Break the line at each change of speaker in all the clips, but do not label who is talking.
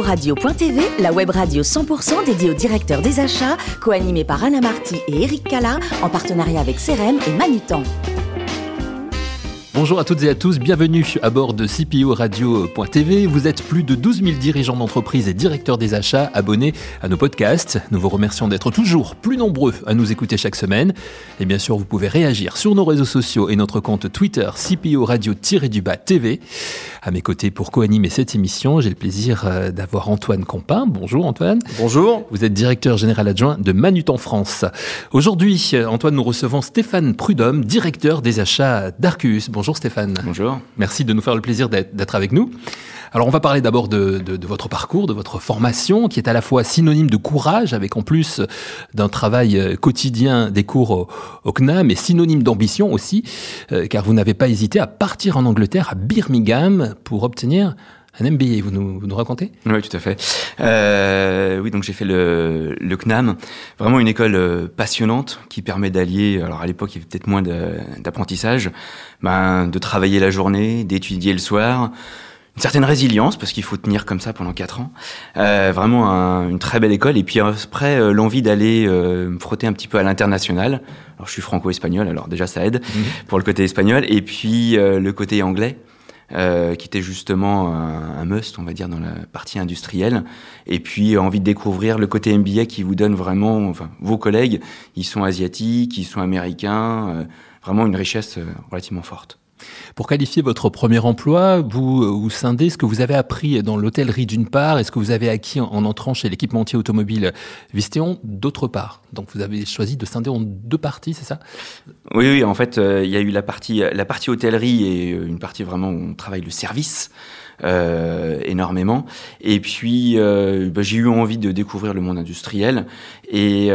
Radio.tv, la web radio 100% dédiée au directeur des achats, co-animée par Anna Marty et Eric Cala, en partenariat avec CRM et Manutan.
Bonjour à toutes et à tous, bienvenue à bord de CPO Radio.tv. Vous êtes plus de 12 000 dirigeants d'entreprise et directeurs des achats abonnés à nos podcasts. Nous vous remercions d'être toujours plus nombreux à nous écouter chaque semaine. Et bien sûr, vous pouvez réagir sur nos réseaux sociaux et notre compte Twitter CPO Radio-du-bas TV. À mes côtés pour co-animer cette émission, j'ai le plaisir euh, d'avoir Antoine Compin. Bonjour Antoine.
Bonjour.
Vous êtes directeur général adjoint de Manutan France. Aujourd'hui, euh, Antoine, nous recevons Stéphane Prudhomme, directeur des achats d'Arcus. Bonjour Stéphane.
Bonjour.
Merci de nous faire le plaisir d'être avec nous. Alors on va parler d'abord de, votre parcours, de votre formation, qui est à la fois synonyme de courage, avec en plus d'un travail euh, quotidien des cours au, CNAM, et synonyme d'ambition aussi, euh, car vous n'avez pas hésité à partir en Angleterre, à Birmingham, pour obtenir un MBA, vous nous, vous nous racontez?
Oui, tout à fait. Euh, oui, donc j'ai fait le, le, CNAM, vraiment une école euh, passionnante qui permet d'allier, alors à l'époque il y avait peut-être moins d'apprentissage, ben, de travailler la journée, d'étudier le soir, une certaine résilience parce qu'il faut tenir comme ça pendant quatre ans. Euh, vraiment un, une très belle école et puis après euh, l'envie d'aller euh, me frotter un petit peu à l'international. Alors je suis franco-espagnol, alors déjà ça aide mmh. pour le côté espagnol et puis euh, le côté anglais. Euh, qui était justement un, must, on va dire, dans la partie industrielle. Et puis envie de découvrir le côté MBA qui vous donne vraiment, enfin, vos collègues, ils sont asiatiques, ils sont américains, euh, vraiment une richesse euh, relativement forte.
Pour qualifier votre premier emploi, vous, vous scindez ce que vous avez appris dans l'hôtellerie d'une part et ce que vous avez acquis en, entrant chez l'équipementier automobile Vistéon d'autre part. Donc vous avez choisi de scinder en deux parties, c'est ça?
Oui, oui, en fait, euh, il y a eu la partie, la hôtellerie et euh, une partie vraiment où on travaille le service. Euh, énormément. Et puis, bah, j'ai eu envie de découvrir le monde industriel et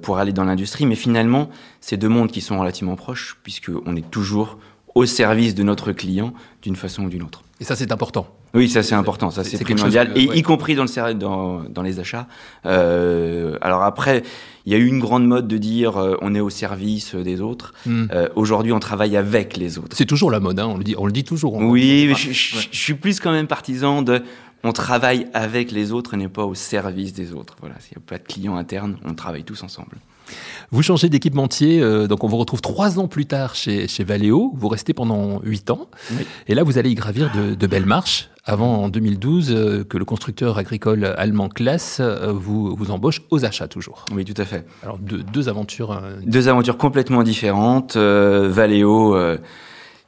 pour aller dans l'industrie. Mais finalement, c'est deux mondes qui sont relativement proches puisque on est toujours au service de notre client d'une façon ou d'une autre.
Et ça, c'est important.
Oui, ça c'est important, ça c'est primordial, et y compris dans le dans, dans les achats. Euh, alors après, il y a eu une grande mode de dire euh, on est au service des autres. Hmm. Euh, Aujourd'hui, on travaille avec les autres.
C'est toujours la mode, hein, on le dit, on le dit toujours.
oui, mais je, je, suis plus quand même partisan de on travaille avec les autres et n'est pas au service des autres. Voilà, s'il n'y a pas de client interne, on travaille tous ensemble.
Vous changez d'équipementier, euh, donc on vous retrouve trois ans plus tard chez, chez Valeo. Vous restez pendant huit ans. Et là, vous allez y gravir de, de belles marches avant en 2012 euh, que le constructeur agricole allemand Class euh, vous, vous embauche aux achats toujours.
Oui, tout à fait.
Alors deux, deux aventures.
Deux aventures complètement différentes. Valeo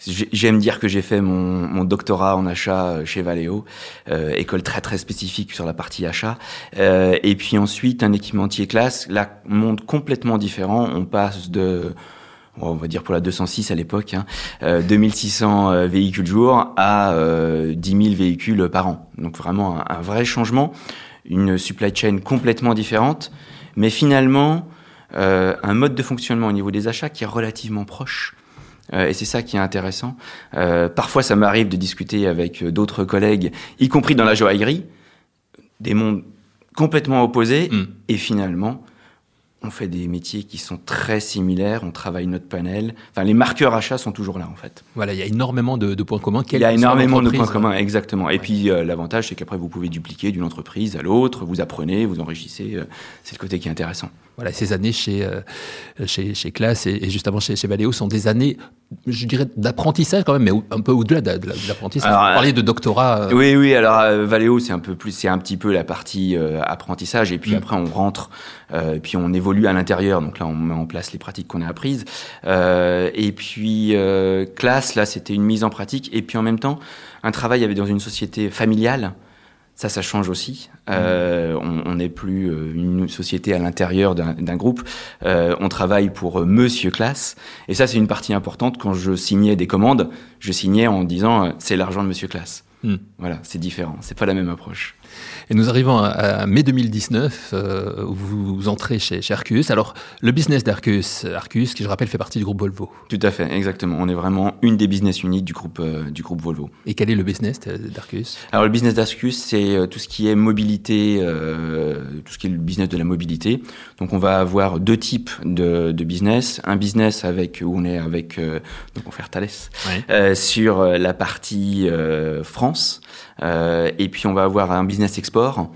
J'aime dire que j'ai fait mon, mon, doctorat en achat euh, chez Valeo, euh, école très très spécifique sur la partie achat. Euh, et puis ensuite un équipementier classe, là monde complètement différent. On passe de on va dire pour la 206 à l'époque, hein, euh, 2600 euh, véhicules jour à euh, 10 000 véhicules par an. Donc vraiment un, un, vrai changement, une supply chain complètement différente, mais finalement euh, un mode de fonctionnement au niveau des achats qui est relativement proche. Euh, et c'est ça qui est intéressant. Euh, parfois, ça m'arrive de discuter avec euh, d'autres collègues, y compris dans la joaillerie, des mondes complètement opposés, mm. et finalement, on fait des métiers qui sont très similaires, on travaille notre panel. Enfin, les marqueurs achats sont toujours là, en fait.
Voilà, il y a énormément de, de points communs.
il y a énormément de points communs, exactement. Et puis, euh, l'avantage, c'est qu'après, vous pouvez dupliquer d'une entreprise à l'autre, vous apprenez, vous enrichissez. Euh, c'est le côté qui est intéressant.
Voilà, ces années chez, euh, chez, chez Class et, et, justement chez, chez Valeo sont des années, je dirais, d'apprentissage quand même, mais un peu au-delà de, de, l'apprentissage. Vous parliez de doctorat.
Oui, oui, alors Valeo, c'est un peu plus, c'est un petit peu la partie apprentissage, et puis mmh. après, on rentre, puis on évolue à l'intérieur. Donc là, on met en place les pratiques qu'on a apprises. Euh, et puis euh, classe, là, c'était une mise en pratique. Et puis en même temps, un travail avait dans une société familiale. Ça, ça change aussi. Euh, on n'est plus euh, une société à l'intérieur d'un groupe. Euh, on travaille pour euh, Monsieur Classe. Et ça, c'est une partie importante. Quand je signais des commandes, je signais en disant c'est l'argent de Monsieur Classe. Mm. Voilà, c'est différent. C'est pas la même approche.
Et nous arrivons à, à mai 2019, euh, où vous entrez chez, chez Arcus. Alors, le business d'Arcus, Arcus, qui je rappelle fait partie du groupe Volvo.
Tout à fait, exactement. On est vraiment une des business units du groupe, euh, du groupe Volvo.
Et quel est le business d'Arcus?
Alors, le business d'Arcus, c'est euh, tout ce qui est mobilité, euh, tout ce qui est le business de la mobilité. Donc, on va avoir deux types de, de business. Un business avec où on est avec, euh, donc on fait Thales, ouais. sur la partie France. Et puis on va avoir un business export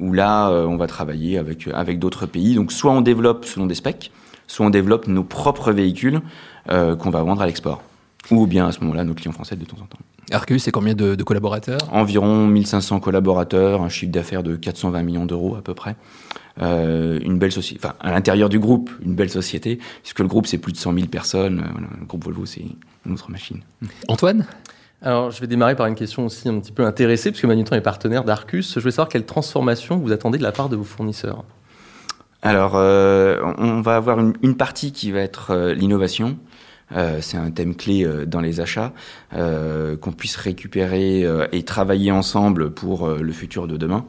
où là, on va travailler avec, avec d'autres pays. Donc soit on développe selon des specs, soit on développe nos propres véhicules qu'on va vendre à l'export. Ou bien à ce moment-là, nos clients français de temps en temps.
Arcus, c'est combien de, collaborateurs?
Environ 1500 collaborateurs, un chiffre d'affaires de 420 millions d'euros à peu près. Euh, une belle société, enfin à l'intérieur du groupe, une belle société, puisque le groupe c'est plus de 100 000 personnes. Euh, le groupe Volvo c'est une autre machine.
Antoine?
Alors, je vais démarrer par une question aussi un petit peu intéressée, puisque Manutan est partenaire d'Arcus. Je voulais savoir quelle transformation vous attendez de la part de vos fournisseurs.
Alors, euh, on va avoir une, partie qui va être l'innovation, euh, c'est un thème clé euh, dans les achats, euh, qu'on puisse récupérer et travailler ensemble pour le futur de demain.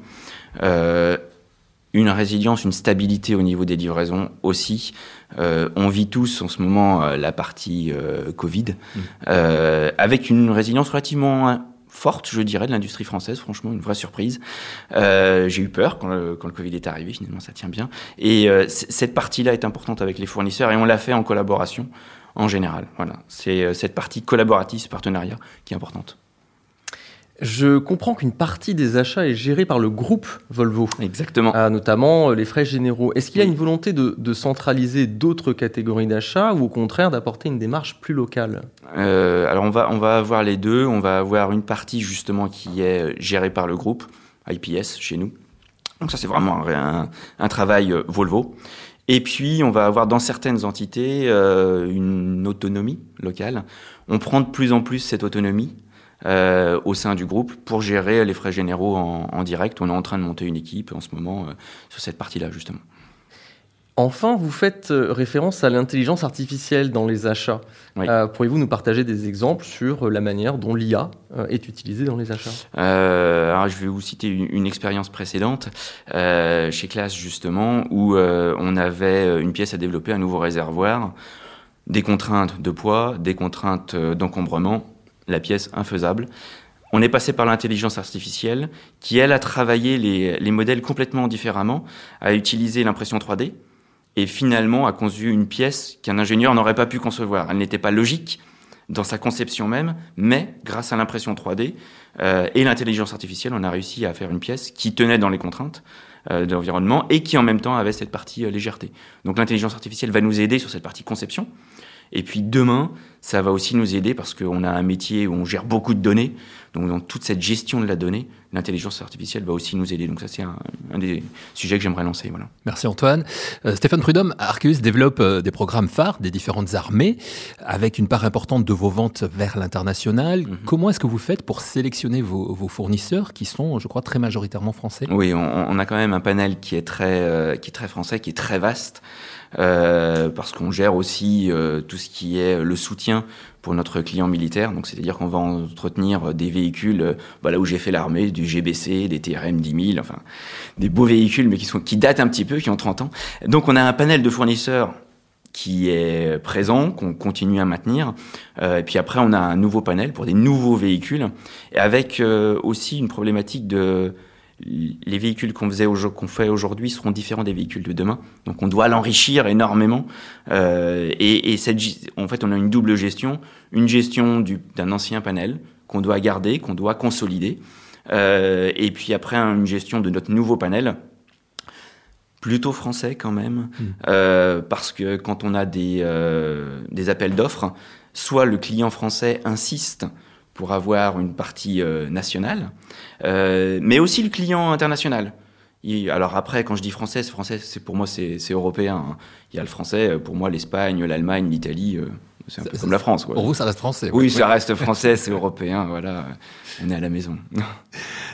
Une résilience, une stabilité au niveau des livraisons aussi. on vit tous en ce moment la partie Covid, mmh. avec une résilience relativement forte, je dirais, de l'industrie française, franchement, une vraie surprise. j'ai eu peur quand le, quand le, Covid est arrivé, finalement, ça tient bien. Et cette partie-là est importante avec les fournisseurs et on l'a fait en collaboration en général. Voilà, c'est euh, cette partie collaborative, ce partenariat qui est importante.
Je comprends qu'une partie des achats est gérée par le groupe Volvo.
Exactement.
Ah, notamment euh, les frais généraux. Est-ce qu'il y a une volonté de, centraliser d'autres catégories d'achats ou au contraire d'apporter une démarche plus locale?
Euh, Alors on va, on va avoir les deux. On va avoir une partie justement qui est gérée par le groupe IPS chez nous. Donc ça c'est vraiment un, un travail Volvo. Et puis, on va avoir dans certaines entités euh, une autonomie locale. On prend de plus en plus cette autonomie euh, au sein du groupe pour gérer les frais généraux en, en, direct. On est en train de monter une équipe en ce moment euh, sur cette partie-là, justement.
Enfin, vous faites euh, référence à l'intelligence artificielle dans les achats. Euh, pourriez-vous nous partager des exemples sur la manière dont l'IA est utilisée dans les achats?
Alors Je vais vous citer une, expérience précédente chez Classe justement, où on avait une pièce à développer, un nouveau réservoir, des contraintes de poids, des contraintes d'encombrement, la pièce infaisable. On est passé par l'intelligence artificielle qui, elle, a travaillé les, les modèles complètement différemment, a utilisé l'impression 3D, et finalement a conçu une pièce qu'un ingénieur n'aurait pas pu concevoir. Elle n'était pas logique dans sa conception même, mais grâce à l'impression 3D euh, et l'intelligence artificielle, on a réussi à faire une pièce qui tenait dans les contraintes euh, de l'environnement et qui en même temps avait cette partie euh, légèreté. Donc l'intelligence artificielle va nous aider sur cette partie conception. Et puis demain, ça va aussi nous aider parce qu'on a un métier où on gère beaucoup de données. Donc dans toute cette gestion de la donnée, l'intelligence artificielle va aussi nous aider. Donc ça, c'est un, des sujets que j'aimerais lancer. Voilà.
Merci Antoine. Euh, Stéphane Prudhomme, Arceus développe euh, des programmes phares des différentes armées avec une part importante de vos ventes vers l'international. Mhm. Comment est-ce que vous faites pour sélectionner vos, fournisseurs qui sont, je crois, très majoritairement français?
Oui, on, a quand même un panel qui est très, euh, qui est très français, qui est très vaste. Parce qu'on gère aussi tout ce qui est le soutien pour notre client militaire. Donc, c'est-à-dire qu'on va entretenir des véhicules, euh, bah, là où j'ai fait l'armée, du GBC, des TRM 10 000, enfin, des beaux véhicules, mais qui, sont, qui datent un petit peu, qui ont 30 ans. Donc, on a un panel de fournisseurs qui est présent, qu'on continue à maintenir. Euh, et puis après, on a un nouveau panel pour des nouveaux véhicules, avec aussi une problématique de les véhicules qu'on faisait qu'on fait aujourd'hui seront différents des véhicules de demain. Donc on doit l'enrichir énormément. Euh, et, cette, en fait, on a une double gestion, une gestion d'un ancien panel qu'on doit garder, qu'on doit consolider, euh, et puis après une gestion de notre nouveau panel plutôt français quand même, mmh. euh, parce que quand on a des, des appels d'offres, soit le client français insiste pour avoir une partie euh, nationale, euh, mais aussi le client international. alors après, quand je dis français, français, c'est pour moi c'est européen. Hein. Il y a le français, euh, pour moi l'Espagne, l'Allemagne, l'Italie, c'est un peu comme la France.
Pour vous, ça reste français.
Oui, ça reste français, c'est européen. Voilà, on est à la maison.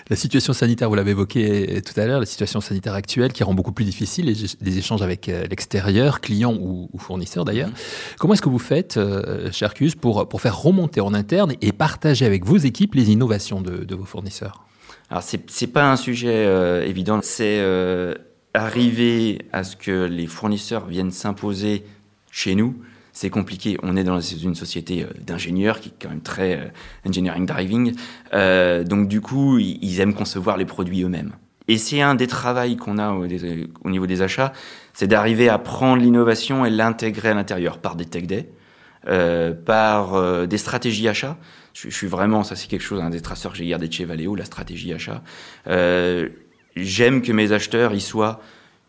La situation sanitaire, vous l'avez évoqué tout à l'heure, la situation sanitaire actuelle qui rend beaucoup plus difficile les, échanges avec euh, l'extérieur, clients ou, fournisseurs d'ailleurs. Mhm. Comment est-ce que vous faites, euh, Arcus, pour, pour faire remonter en interne et partager avec vos équipes les innovations de, vos fournisseurs?
Alors, c'est n'est pas un sujet euh, évident. C'est euh, arriver à ce que les fournisseurs viennent s'imposer chez nous c'est compliqué. On est dans une société euh, d'ingénieurs qui est quand même très euh, engineering driving. Euh, donc du coup, ils aiment concevoir les produits eux-mêmes. Et c'est un des travaux qu'on a au, niveau des achats, c'est d'arriver à prendre l'innovation et l'intégrer à l'intérieur par des tech days. par des stratégies achats. Je, suis vraiment, ça c'est quelque chose, un des traceurs que j'ai gardé chez Valeo, la stratégie achat. J'aime que mes acheteurs y soient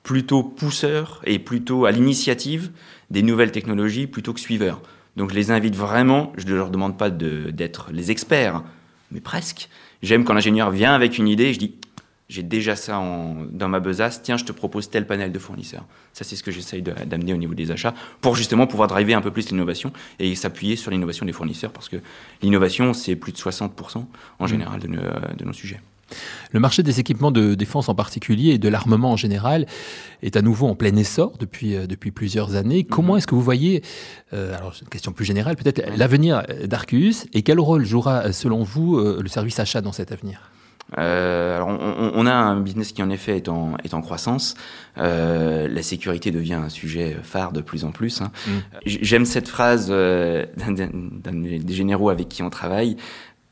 plutôt pousseurs et plutôt à l'initiative des nouvelles technologies plutôt que suiveurs. Donc je les invite vraiment, je ne leur demande pas d'être les experts, mais presque. J'aime quand l'ingénieur vient avec une idée, je dis j'ai déjà ça en, dans ma besace, tiens, je te propose tel panel de fournisseurs. Ça, c'est ce que j'essaye d'amener au niveau des achats pour justement pouvoir driver un peu plus l'innovation et s'appuyer sur l'innovation des fournisseurs parce que l'innovation, c'est plus de 60% en mmh. général de de nos sujets.
Le marché des équipements de défense en particulier et de l'armement en général est à nouveau en plein essor depuis, euh, depuis plusieurs années. Comment mhm. est-ce que vous voyez, euh, alors une question plus générale peut-être, l'avenir d'Arcus et quel rôle jouera selon vous euh, le service achat dans cet avenir?
Alors on, a un business qui en effet est en, est en croissance. la sécurité devient un sujet phare de plus en plus. Hein. Mm. J'aime cette phrase d'un des généraux avec qui on travaille.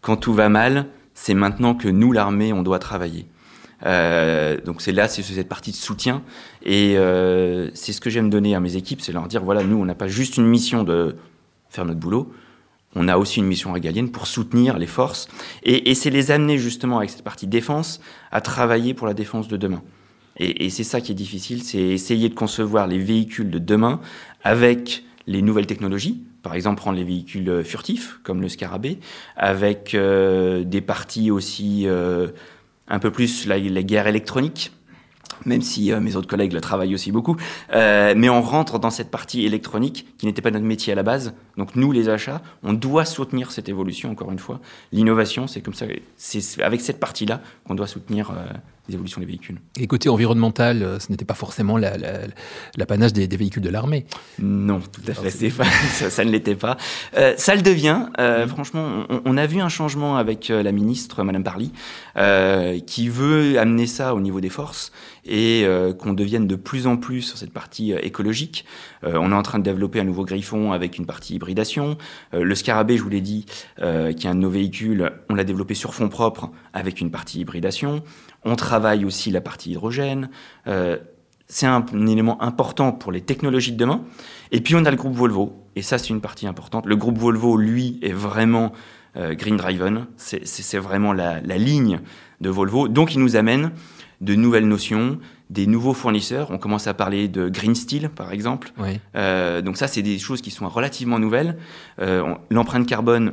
Quand tout va mal, c'est maintenant que nous, l'armée, on doit travailler. Euh, donc c'est là, c'est cette partie de soutien. Et euh, c'est ce que j'aime donner à mes équipes, c'est leur dire, voilà, nous, on n'a pas juste une mission de faire notre boulot, on a aussi une mission régalienne pour soutenir les forces. Et, c'est les amener justement avec cette partie défense à travailler pour la défense de demain. Et, et c'est ça qui est difficile, c'est essayer de concevoir les véhicules de demain avec les nouvelles technologies, par exemple prendre les véhicules euh, furtifs comme le Scarabée, avec euh, des parties aussi euh, un peu plus la, guerre électronique, même si mes autres collègues le travaillent aussi beaucoup. mais on rentre dans cette partie électronique qui n'était pas notre métier à la base. Donc nous, les achats, on doit soutenir cette évolution, encore une fois. L'innovation, c'est comme ça, c'est avec cette partie-là qu'on doit soutenir évolutions des véhicules.
Et côté environnemental, euh, ce n'était pas forcément l'apanage des, véhicules de l'armée
Non, tout à fait, ça, ne l'était pas. Euh, ça le devient. Euh, mmh. Franchement, on, a vu un changement avec la ministre, Madame Parly, qui veut amener ça au niveau des forces et qu'on devienne de plus en plus sur cette partie écologique. on est en train de développer un nouveau griffon avec une partie hybridation. le Scarabée, je vous l'ai dit, qui est un de nos véhicules, on l'a développé sur fond propre avec une partie hybridation. On travaille aussi la partie hydrogène. Euh, c'est un, élément important pour les technologies de demain. Et puis on a le groupe Volvo, et ça c'est une partie importante. Le groupe Volvo, lui, est vraiment euh, green driven. C'est vraiment la, ligne de Volvo. Donc il nous amène de nouvelles notions, des nouveaux fournisseurs. On commence à parler de green steel, par exemple. Euh, donc ça, c'est des choses qui sont relativement nouvelles. L'empreinte carbone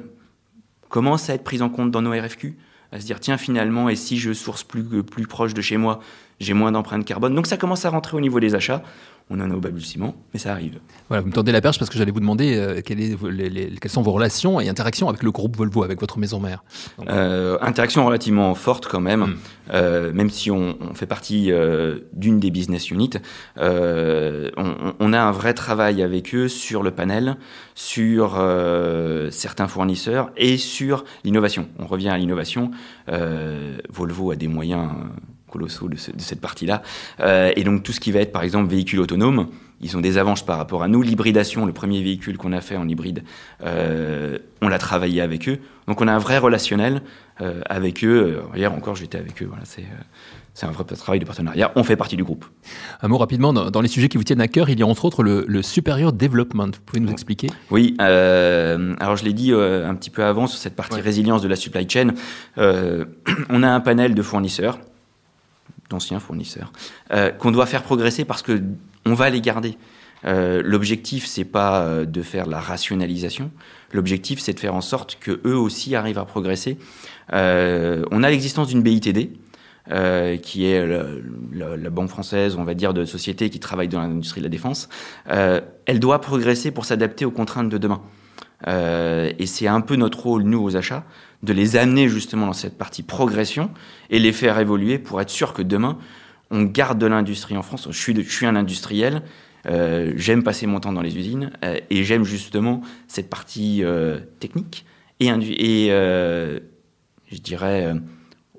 commence à être prise en compte dans nos RFQ à se dire tiens finalement et si je source plus, plus proche de chez moi, j'ai moins d'empreinte carbone. Donc ça commence à rentrer au niveau des achats. On en a au balbutiement, mais ça arrive.
Voilà, vous me tendez la perche parce que j'allais vous demander euh, quelles sont vos relations et interactions avec le groupe Volvo, avec votre maison mère?
Euh, interaction relativement forte quand même, hmm. euh, même si on, fait partie d'une des business units. On, a un vrai travail avec eux sur le panel, sur certains fournisseurs et sur l'innovation. On revient à l'innovation. Volvo a des moyens colossaux de, cette partie-là. Euh, et donc tout ce qui va être par exemple véhicule autonome, ils ont des avances par rapport à nous. L'hybridation, le premier véhicule qu'on a fait en hybride, euh, on l'a travaillé avec eux. Donc on a un vrai relationnel euh, avec eux. Hier encore, j'étais avec eux. Voilà, c'est c'est un vrai travail de partenariat. On fait partie du groupe.
Un mot rapidement, dans, les sujets qui vous tiennent à cœur, il y a entre autres le, le supérieur development. Vous pouvez nous expliquer?
Oui, alors je l'ai dit un petit peu avant sur cette partie résilience de la supply chain. on a un panel de fournisseurs d'anciens fournisseurs, euh, qu'on doit faire progresser parce que on va les garder. Euh, l'objectif, c'est pas euh, de faire la rationalisation. L'objectif, c'est de faire en sorte que eux aussi arrivent à progresser. on a l'existence d'une BITD, qui est la, banque française, on va dire, de société qui travaille dans l'industrie de la défense. elle doit progresser pour s'adapter aux contraintes de demain. Et c'est un peu notre rôle, nous, aux achats, de les amener justement dans cette partie progression et les faire évoluer pour être sûr que demain, on garde de l'industrie en France. Je suis, je suis un industriel, euh, j'aime passer mon temps dans les usines euh, et j'aime justement cette partie euh, technique et, et je dirais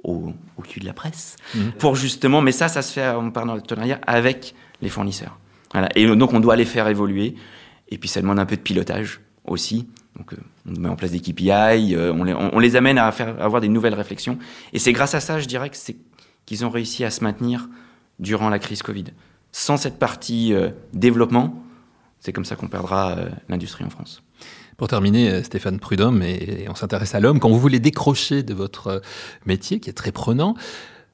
au, au, cul de la presse mmh. pour justement, mais ça, ça se fait en partenariat avec les fournisseurs. Voilà. Et donc on doit les faire évoluer et puis ça demande un peu de pilotage aussi donc, euh, on met en place des KPI, euh, on, les, on, les, amène à faire avoir des nouvelles réflexions. Et c'est grâce à ça, je dirais, qu'ils ont réussi à se maintenir durant la crise Covid. Sans cette partie euh, développement, C'est comme ça qu'on perdra l'industrie en France.
Pour terminer, Stéphane Prudhomme, et on s'intéresse à l'homme, quand vous voulez décrocher de votre métier, qui est très prenant,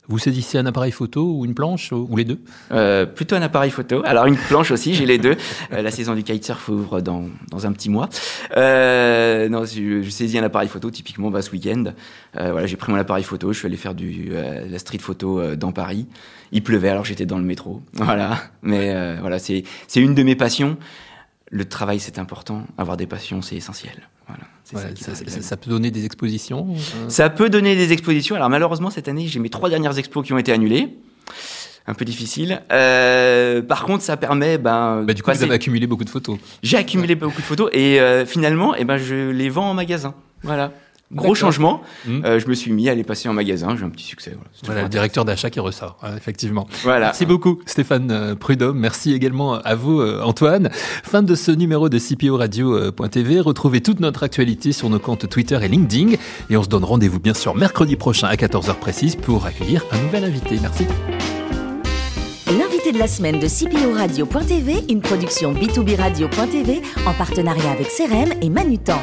vous saisissez un appareil photo ou une planche ou les deux?
Euh, Plutôt un appareil photo. Alors une planche aussi, j'ai les deux. Euh, la saison du kitesurf ouvre dans, dans un petit mois. Euh, non, je, je, saisis un appareil photo typiquement bah, ce week-end. Euh, voilà, j'ai pris mon appareil photo, je suis allé faire du euh, la street photo euh, dans Paris. Il pleuvait alors j'étais dans le métro. Voilà, mais voilà, c'est c'est une de mes passions. Le travail c'est important, avoir des passions c'est essentiel. Voilà
ça, peut donner des expositions
euh Ça peut donner des expositions. Alors malheureusement, cette année, j'ai mes trois dernières expos qui ont été annulées. Un peu difficile. Euh, par contre, ça permet. Ben,
bah, du coup, vous avez accumulé beaucoup de photos.
J'ai accumulé beaucoup de photos et euh, finalement, eh ben, je les vends en magasin. Voilà. Gros changement. Hmm. Euh, je me suis mis à les passer en magasin. J'ai un petit succès.
Voilà, le directeur d'achat qui ressort, effectivement. Voilà. Merci beaucoup, Stéphane euh, Prudhomme. Merci également à vous, euh, Antoine. Fin de ce numéro de CPO Radio.tv. Retrouvez toute notre actualité sur nos comptes Twitter et LinkedIn. Et on se donne rendez-vous, bien sûr, mercredi prochain à 14h précise pour accueillir un nouvel invité. Merci.
L'invité de la semaine de CPO Radio.tv, une production B2B Radio.tv en partenariat avec CRM et Manutan.